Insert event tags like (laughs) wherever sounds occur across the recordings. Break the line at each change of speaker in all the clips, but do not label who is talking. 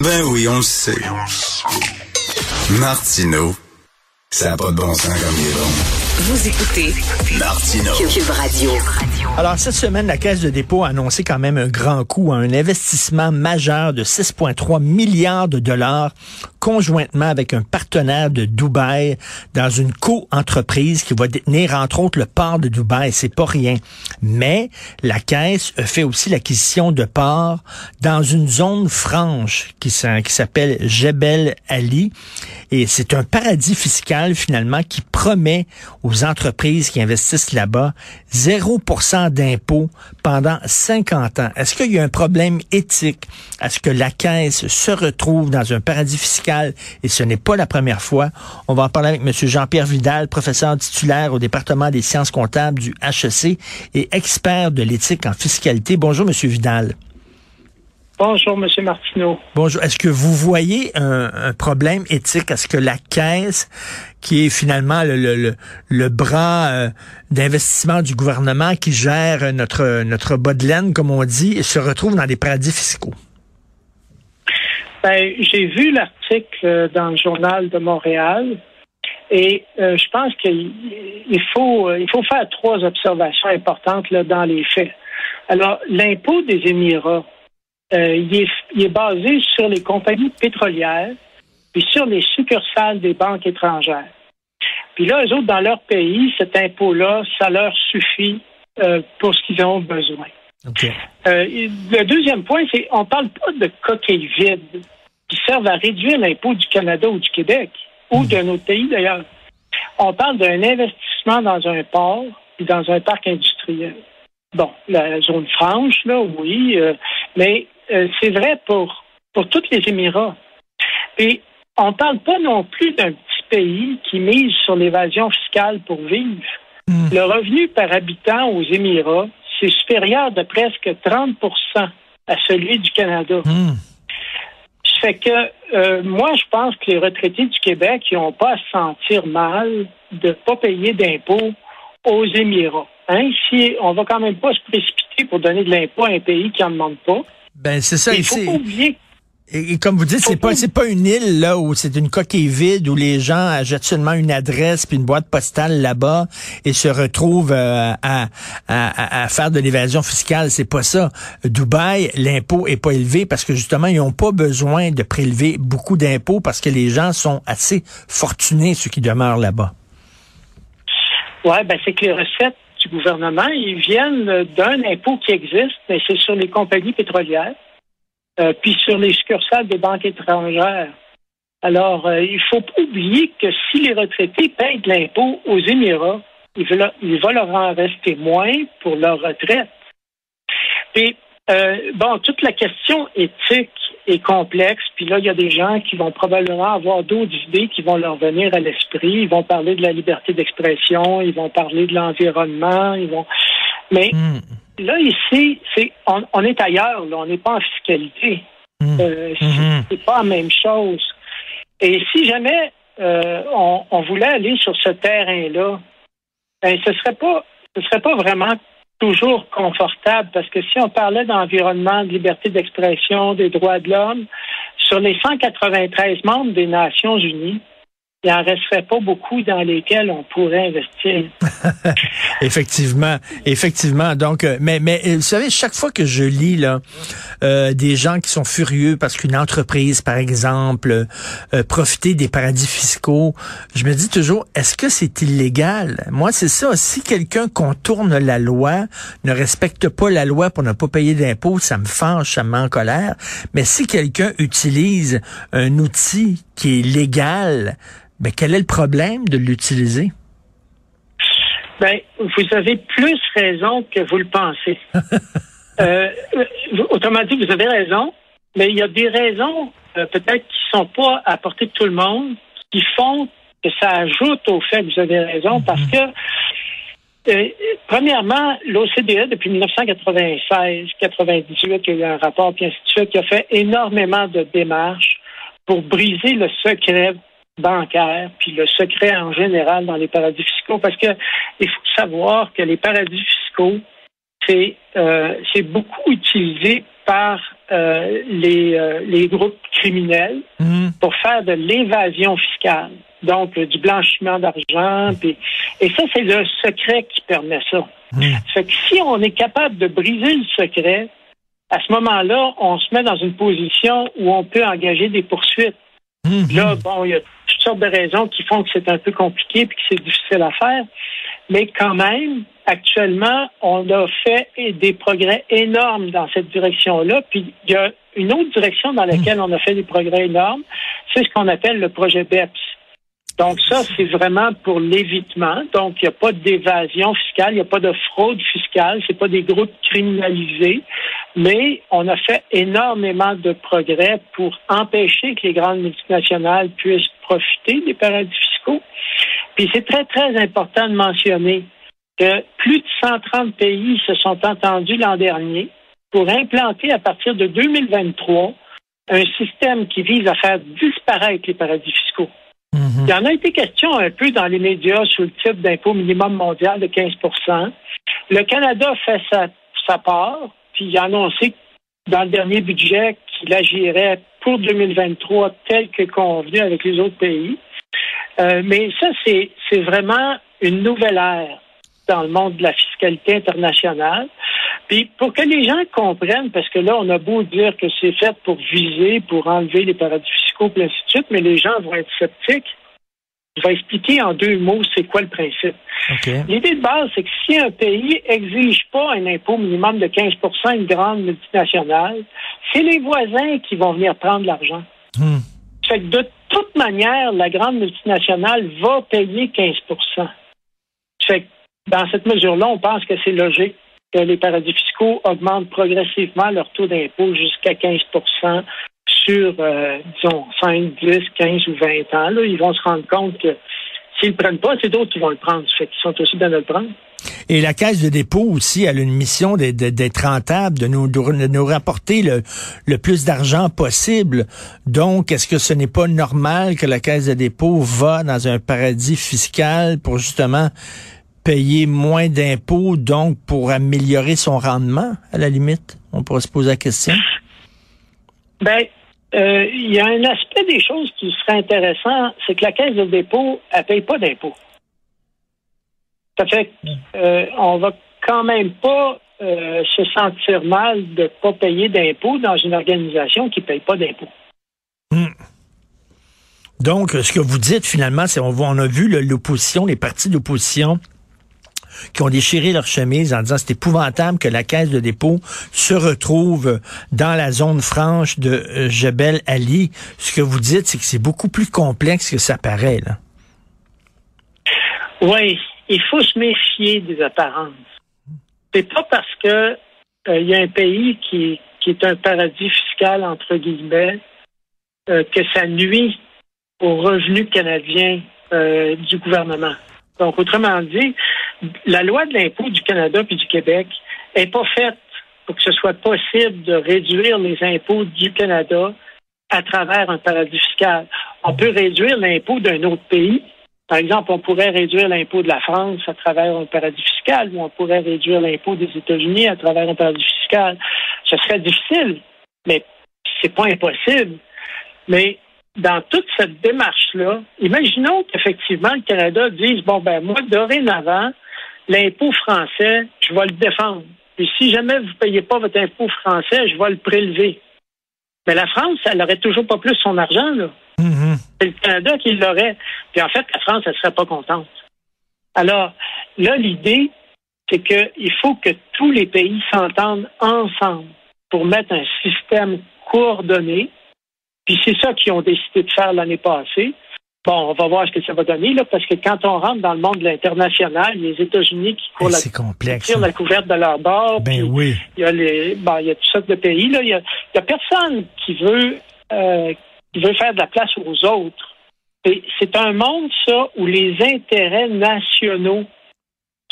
Ben oui, on le sait. Martineau, ça n'a pas de bon sens comme il est bon.
Vous écoutez
Martineau.
Cube Radio.
Alors, cette semaine, la Caisse de dépôt a annoncé quand même un grand coup, un investissement majeur de 6,3 milliards de dollars conjointement avec un partenaire de Dubaï dans une co-entreprise qui va détenir, entre autres, le port de Dubaï. C'est pas rien. Mais la Caisse fait aussi l'acquisition de ports dans une zone franche qui s'appelle Jebel Ali. Et c'est un paradis fiscal, finalement, qui promet aux entreprises qui investissent là-bas 0% d'impôts pendant 50 ans. Est-ce qu'il y a un problème éthique? À ce que la Caisse se retrouve dans un paradis fiscal et ce n'est pas la première fois? On va en parler avec M. Jean-Pierre Vidal, professeur titulaire au département des sciences comptables du HEC et expert de l'éthique en fiscalité. Bonjour, M. Vidal.
Bonjour, M. Martineau.
Bonjour. Est-ce que vous voyez un, un problème éthique? Est-ce que la Caisse, qui est finalement le, le, le bras euh, d'investissement du gouvernement qui gère notre, notre bas de laine, comme on dit, se retrouve dans des paradis fiscaux?
Ben, j'ai vu l'article dans le journal de Montréal et euh, je pense qu'il faut, il faut faire trois observations importantes là, dans les faits. Alors, l'impôt des Émirats, euh, il, est, il, est, basé sur les compagnies pétrolières puis sur les succursales des banques étrangères. Puis là, eux autres, dans leur pays, cet impôt-là, ça leur suffit euh, pour ce qu'ils ont besoin.
Okay.
Euh, le deuxième point, c'est on parle pas de coquilles vides qui servent à réduire l'impôt du Canada ou du Québec ou de notre pays d'ailleurs. On parle d'un investissement dans un port et dans un parc industriel. Bon, la zone franche, là, oui, euh, mais euh, c'est vrai pour, pour tous les Émirats. Et on ne parle pas non plus d'un petit pays qui mise sur l'évasion fiscale pour vivre.
Mm.
Le revenu par habitant aux Émirats, c'est supérieur de presque 30% à celui du Canada.
Mm.
Ça fait que euh, moi, je pense que les retraités du Québec n'ont pas à se sentir mal de ne pas payer d'impôts aux Émirats. Hein? Si on va quand même pas se précipiter pour donner de l'impôt à un pays qui n'en demande pas.
Ben c'est ça.
Il faut pas oublier.
Et, comme vous dites, c'est pas c'est pas une île là où c'est une coquille vide où les gens achètent seulement une adresse puis une boîte postale là-bas et se retrouvent euh, à, à, à, faire de l'évasion fiscale. C'est pas ça. Dubaï, l'impôt est pas élevé parce que justement ils ont pas besoin de prélever beaucoup d'impôts parce que les gens sont assez fortunés ceux qui demeurent là-bas.
Ouais, ben c'est que les recettes du gouvernement, ils viennent d'un impôt qui existe, mais c'est sur les compagnies pétrolières, euh, puis sur les succursales des banques étrangères. Alors, euh, il faut oublier que si les retraités payent de l'impôt aux Émirats, il va, leur en rester moins pour leur retraite. Et euh, bon, toute la question éthique est complexe. Puis là, il y a des gens qui vont probablement avoir d'autres idées qui vont leur venir à l'esprit. Ils vont parler de la liberté d'expression, ils vont parler de l'environnement, ils vont. Mais
Mm.
Là, ici, c'est on, on est ailleurs. Là. On n'est pas en fiscalité.
Mm.
Euh, c'est c'est pas la même chose. Et si jamais euh, on, on voulait aller sur ce terrain-là, ben, ce serait pas, ce serait pas vraiment toujours confortable parce que si on parlait d'environnement, de liberté d'expression, des droits de l'homme, sur les 193 membres des Nations Unies, il n'en resterait pas beaucoup dans lesquels on pourrait investir. (laughs)
effectivement, effectivement. Donc, euh, mais, mais euh, vous savez, chaque fois que je lis là euh, des gens qui sont furieux parce qu'une entreprise, par exemple, euh, profiter des paradis fiscaux, je me dis toujours, est-ce que c'est illégal? Moi, c'est ça. Si quelqu'un contourne la loi, ne respecte pas la loi pour ne pas payer d'impôts, ça me fâche, ça me met en colère. Mais si quelqu'un utilise un outil qui est légal, ben, quel est le problème de l'utiliser?
Ben, vous avez plus raison que vous le pensez. (laughs) euh, autrement dit, vous avez raison, mais il y a des raisons euh, peut-être qui sont pas à portée de tout le monde, qui font que ça ajoute au fait que vous avez raison, parce que euh, premièrement, l'OCDE, depuis 1996, 98, il y a eu un rapport, puis ainsi de suite, qui a fait énormément de démarches pour briser le secret bancaire, puis le secret en général dans les paradis fiscaux, parce que il faut savoir que les paradis fiscaux, c'est euh, beaucoup utilisé par euh, les, euh, les groupes criminels mmh. pour faire de l'évasion fiscale, donc du blanchiment d'argent, puis et ça c'est le secret qui permet ça. Mmh. Fait que si on est capable de briser le secret, à ce moment-là, on se met dans une position où on peut engager des poursuites. Mmh. Là, bon, il y a toutes sortes de raisons qui font que c'est un peu compliqué et que c'est difficile à faire. Mais quand même, actuellement, on a fait des progrès énormes dans cette direction-là. Puis il y a une autre direction dans laquelle on a fait des progrès énormes, c'est ce qu'on appelle le projet BEPS. Donc ça, c'est vraiment pour l'évitement. Donc il n'y a pas d'évasion fiscale, il n'y a pas de fraude fiscale, c'est pas des groupes criminalisés, mais on a fait énormément de progrès pour empêcher que les grandes multinationales puissent profiter des paradis fiscaux. Puis c'est très très important de mentionner que plus de 130 pays se sont entendus l'an dernier pour implanter à partir de 2023 un système qui vise à faire disparaître les paradis fiscaux. Mm-hmm. Il y en a été question un peu dans les médias sous le titre d'impôt minimum mondial de 15% Le Canada fait sa, part, puis il a annoncé dans le dernier budget qu'il agirait pour 2023 tel que convenu avec les autres pays. Euh, mais ça, c'est vraiment une nouvelle ère dans le monde de la fiscalité internationale. Puis pour que les gens comprennent, parce que là, on a beau dire que c'est fait pour viser, pour enlever les paradis fiscaux, et ainsi de suite, mais les gens vont être sceptiques. Je vais expliquer en deux mots c'est quoi le principe. L'idée de base, c'est que si un pays exige pas un impôt minimum de 15% une grande multinationale, c'est les voisins qui vont venir prendre l'argent. Hmm. Fait que de toute manière, la grande multinationale va payer 15 Fait que dans cette mesure-là, on pense que c'est logique que les paradis fiscaux augmentent progressivement leur taux d'impôt jusqu'à 15 sur, euh, disons, 5, 10, 15 ou 20 ans. Là, ils vont se rendre compte que s'ils ne le prennent pas, c'est d'autres qui vont le prendre. Fait qu'ils sont aussi bien de le prendre.
Et la Caisse de dépôt aussi, a une mission d'être rentable, de nous, de nous rapporter le, le plus d'argent possible. Donc, est-ce que ce n'est pas normal que la Caisse de dépôt va dans un paradis fiscal pour justement payer moins d'impôts, donc pour améliorer son rendement, à la limite? On pourrait se poser la question.
Ben, euh, il y a un aspect des choses qui serait intéressant, c'est que la caisse de dépôt, elle paye pas d'impôts. Ça fait qu'on euh, on va quand même pas euh, se sentir mal de ne pas payer d'impôts dans une organisation qui ne paye pas d'impôts. Hmm.
Donc, ce que vous dites finalement, c'est on, on a vu l'opposition, les partis d'opposition qui ont déchiré leur chemise en disant c'est épouvantable que la caisse de dépôt se retrouve dans la zone franche de euh, Jebel Ali. Ce que vous dites, c'est que c'est beaucoup plus complexe que ça paraît.
Oui, il faut se méfier des apparences. C'est pas parce que il euh, y a un pays qui, qui est un paradis fiscal entre guillemets euh, que ça nuit aux revenus canadiens du gouvernement. Donc, autrement dit, la loi de l'impôt du Canada puis du Québec n'est pas faite pour que ce soit possible de réduire les impôts du Canada à travers un paradis fiscal. On peut réduire l'impôt d'un autre pays. Par exemple, on pourrait réduire l'impôt de la France à travers un paradis fiscal ou on pourrait réduire l'impôt des États-Unis à travers un paradis fiscal. Ce serait difficile, mais c'est pas impossible. Mais dans toute cette démarche-là, imaginons qu'effectivement le Canada dise bon ben moi dorénavant l'impôt français, je vais le défendre. Et si jamais vous ne payez pas votre impôt français, je vais le prélever. Mais la France, elle n'aurait toujours pas plus son argent, là.
Mhm.
C'est le Canada qui l'aurait. Puis en fait, la France, elle ne serait pas contente. Alors, là, l'idée, c'est qu'il faut que tous les pays s'entendent ensemble pour mettre un système coordonné. Puis c'est ça qu'ils ont décidé de faire l'année passée. Bon, on va voir ce que ça va donner, là, parce que quand on rentre dans le monde de l'international, les États-Unis qui courent la, tirent
hein.
la couverte de leur bord.
Ben oui.
il y a les, bon, il y a toutes sortes de pays, là. Il y a, il y a personne qui veut, euh, qui veut faire de la place aux autres. C'est un monde, ça, où les intérêts nationaux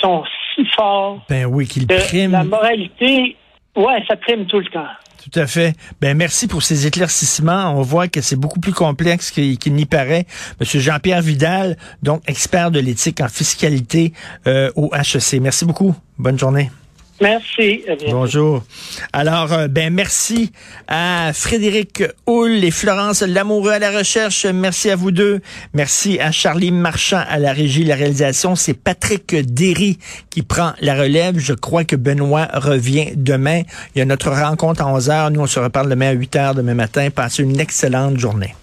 sont si forts
Ben oui, qu'il
que
prime.
la moralité, ouais, ça prime tout le temps.
Tout à fait. Ben merci pour ces éclaircissements. On voit que c'est beaucoup plus complexe qu'il n'y paraît. Monsieur Jean-Pierre Vidal, donc expert de l'éthique en fiscalité euh, au HEC. Merci beaucoup. Bonne journée.
Merci.
Bonjour. Alors, euh, ben merci à Frédéric Hull et Florence Lamoureux à la recherche. Merci à vous deux. Merci à Charlie Marchand à la régie, la réalisation. C'est Patrick Derry qui prend la relève. Je crois que Benoît revient demain. Il y a notre rencontre à 11 heures. Nous, on se reparle demain à 8 heures demain matin. Passez une excellente journée.